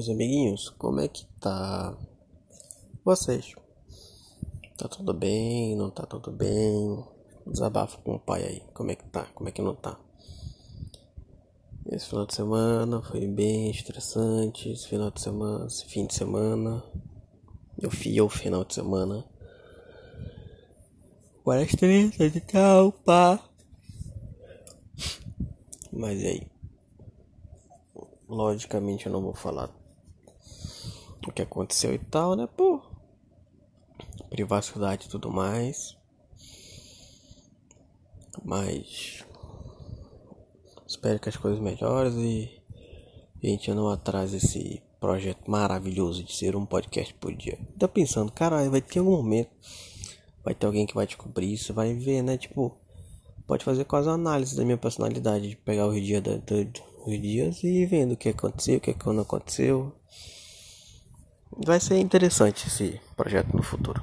meus amiguinhos, como é que tá vocês? Tá tudo bem? Não tá tudo bem? Desabafo com o pai aí, como é que tá? Como é que não tá? Esse final de semana foi bem estressante, esse final de semana, esse fim de semana, eu fui o final de semana. Agora estressante e tal, pá. Mas e aí? Logicamente eu não vou falar o que aconteceu e tal, né? Pô, privacidade e tudo mais. Mas espero que as coisas melhores e a gente não atrase esse projeto maravilhoso de ser um podcast por dia. Tô pensando, caralho, vai ter algum momento, vai ter alguém que vai descobrir isso, vai ver, né? Tipo, pode fazer quase uma análise da minha personalidade, de pegar os dias, da, os dias e vendo o que aconteceu, o que não aconteceu. Vai ser interessante esse projeto no futuro.